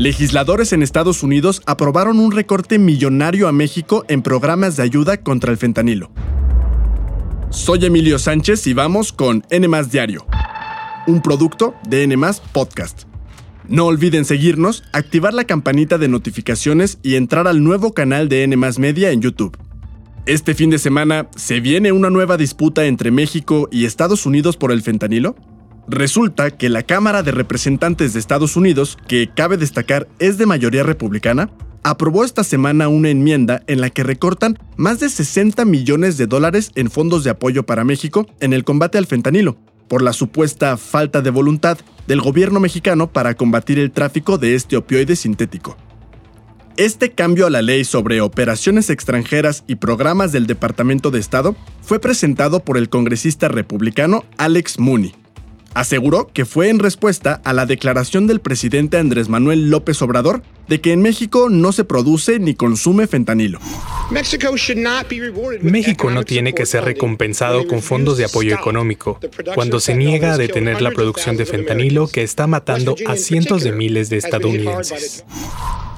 Legisladores en Estados Unidos aprobaron un recorte millonario a México en programas de ayuda contra el fentanilo. Soy Emilio Sánchez y vamos con N Diario, un producto de N Podcast. No olviden seguirnos, activar la campanita de notificaciones y entrar al nuevo canal de N Media en YouTube. Este fin de semana, ¿se viene una nueva disputa entre México y Estados Unidos por el fentanilo? Resulta que la Cámara de Representantes de Estados Unidos, que cabe destacar es de mayoría republicana, aprobó esta semana una enmienda en la que recortan más de 60 millones de dólares en fondos de apoyo para México en el combate al fentanilo, por la supuesta falta de voluntad del gobierno mexicano para combatir el tráfico de este opioide sintético. Este cambio a la ley sobre operaciones extranjeras y programas del Departamento de Estado fue presentado por el congresista republicano Alex Mooney, Aseguró que fue en respuesta a la declaración del presidente Andrés Manuel López Obrador de que en México no se produce ni consume fentanilo. México no tiene que ser recompensado con fondos de apoyo económico cuando se niega a detener la producción de fentanilo que está matando a cientos de miles de estadounidenses.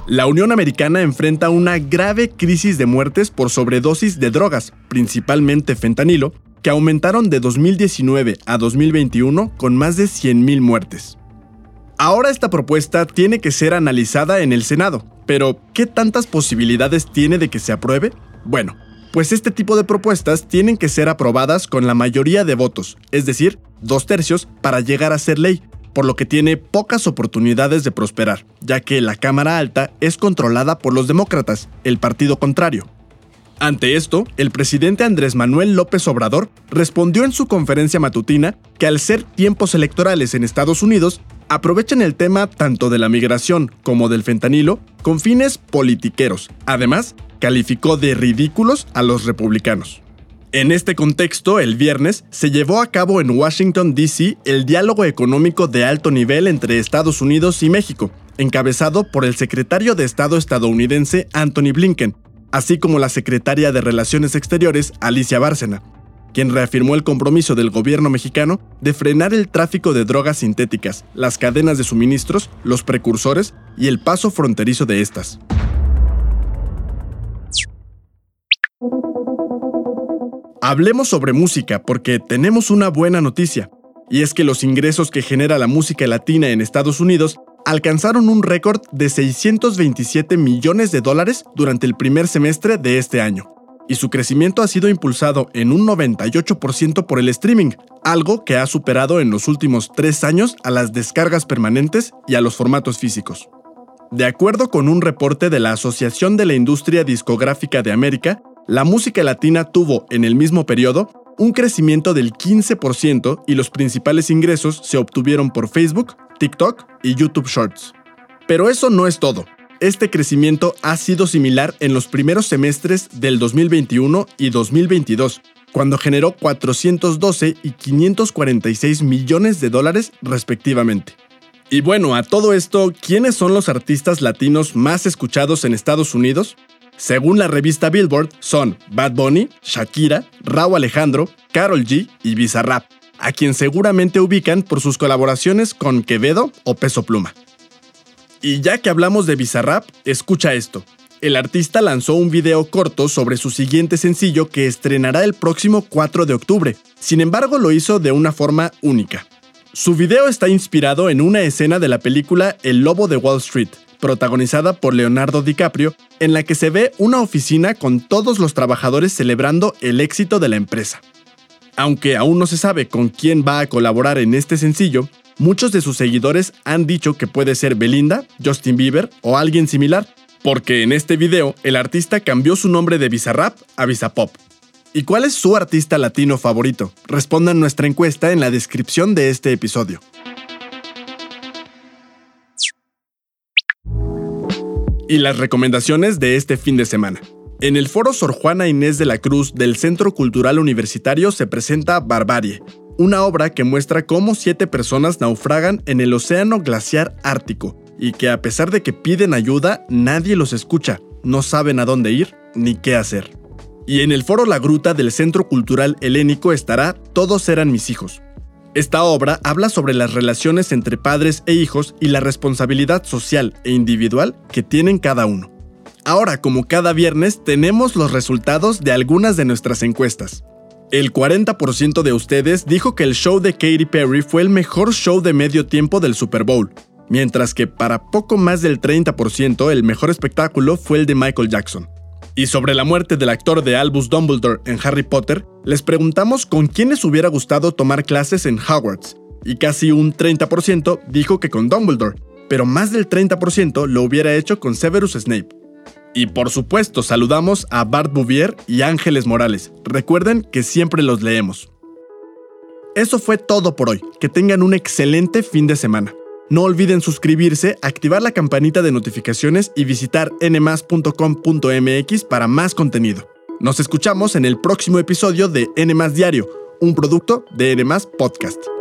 La Unión Americana enfrenta una grave crisis de muertes por sobredosis de drogas, principalmente fentanilo, que aumentaron de 2019 a 2021 con más de 100.000 muertes. Ahora esta propuesta tiene que ser analizada en el Senado, pero ¿qué tantas posibilidades tiene de que se apruebe? Bueno, pues este tipo de propuestas tienen que ser aprobadas con la mayoría de votos, es decir, dos tercios, para llegar a ser ley, por lo que tiene pocas oportunidades de prosperar, ya que la Cámara Alta es controlada por los demócratas, el partido contrario. Ante esto, el presidente Andrés Manuel López Obrador respondió en su conferencia matutina que al ser tiempos electorales en Estados Unidos, aprovechan el tema tanto de la migración como del fentanilo con fines politiqueros. Además, calificó de ridículos a los republicanos. En este contexto, el viernes se llevó a cabo en Washington, D.C. el diálogo económico de alto nivel entre Estados Unidos y México, encabezado por el secretario de Estado estadounidense Anthony Blinken, así como la secretaria de Relaciones Exteriores, Alicia Bárcena, quien reafirmó el compromiso del gobierno mexicano de frenar el tráfico de drogas sintéticas, las cadenas de suministros, los precursores y el paso fronterizo de estas. Hablemos sobre música porque tenemos una buena noticia, y es que los ingresos que genera la música latina en Estados Unidos alcanzaron un récord de 627 millones de dólares durante el primer semestre de este año. Y su crecimiento ha sido impulsado en un 98% por el streaming, algo que ha superado en los últimos tres años a las descargas permanentes y a los formatos físicos. De acuerdo con un reporte de la Asociación de la Industria Discográfica de América, la música latina tuvo en el mismo periodo un crecimiento del 15% y los principales ingresos se obtuvieron por Facebook, TikTok y YouTube Shorts. Pero eso no es todo. Este crecimiento ha sido similar en los primeros semestres del 2021 y 2022, cuando generó 412 y 546 millones de dólares respectivamente. Y bueno, a todo esto, ¿quiénes son los artistas latinos más escuchados en Estados Unidos? Según la revista Billboard, son Bad Bunny, Shakira, Raúl Alejandro, Carol G y Bizarrap, a quien seguramente ubican por sus colaboraciones con Quevedo o Peso Pluma. Y ya que hablamos de Bizarrap, escucha esto. El artista lanzó un video corto sobre su siguiente sencillo que estrenará el próximo 4 de octubre. Sin embargo, lo hizo de una forma única. Su video está inspirado en una escena de la película El Lobo de Wall Street, protagonizada por Leonardo DiCaprio, en la que se ve una oficina con todos los trabajadores celebrando el éxito de la empresa. Aunque aún no se sabe con quién va a colaborar en este sencillo, muchos de sus seguidores han dicho que puede ser Belinda, Justin Bieber o alguien similar, porque en este video el artista cambió su nombre de Bizarrap a Bizapop. ¿Y cuál es su artista latino favorito? Respondan nuestra encuesta en la descripción de este episodio. y las recomendaciones de este fin de semana. En el foro Sor Juana Inés de la Cruz del Centro Cultural Universitario se presenta Barbarie, una obra que muestra cómo siete personas naufragan en el océano glaciar ártico y que a pesar de que piden ayuda, nadie los escucha, no saben a dónde ir ni qué hacer. Y en el foro La Gruta del Centro Cultural Helénico estará Todos eran mis hijos, Esta obra habla sobre las relaciones entre padres e hijos y la responsabilidad social e individual que tienen cada uno. Ahora, como cada viernes, tenemos los resultados de algunas de nuestras encuestas. El 40% de ustedes dijo que el show de Katy Perry fue el mejor show de medio tiempo del Super Bowl, mientras que para poco más del 30% el mejor espectáculo fue el de Michael Jackson. Y sobre la muerte del actor de Albus Dumbledore en Harry Potter, les preguntamos con quién les hubiera gustado tomar clases en Hogwarts, y casi un 30% dijo que con Dumbledore, pero más del 30% lo hubiera hecho con Severus Snape. Y por supuesto saludamos a Bart Bouvier y Ángeles Morales. Recuerden que siempre los leemos. Eso fue todo por hoy. Que tengan un excelente fin de semana. No olviden suscribirse, activar la campanita de notificaciones y visitar nmas.com.mx para más contenido. Nos escuchamos en el próximo episodio de N Diario, un producto de N Podcast.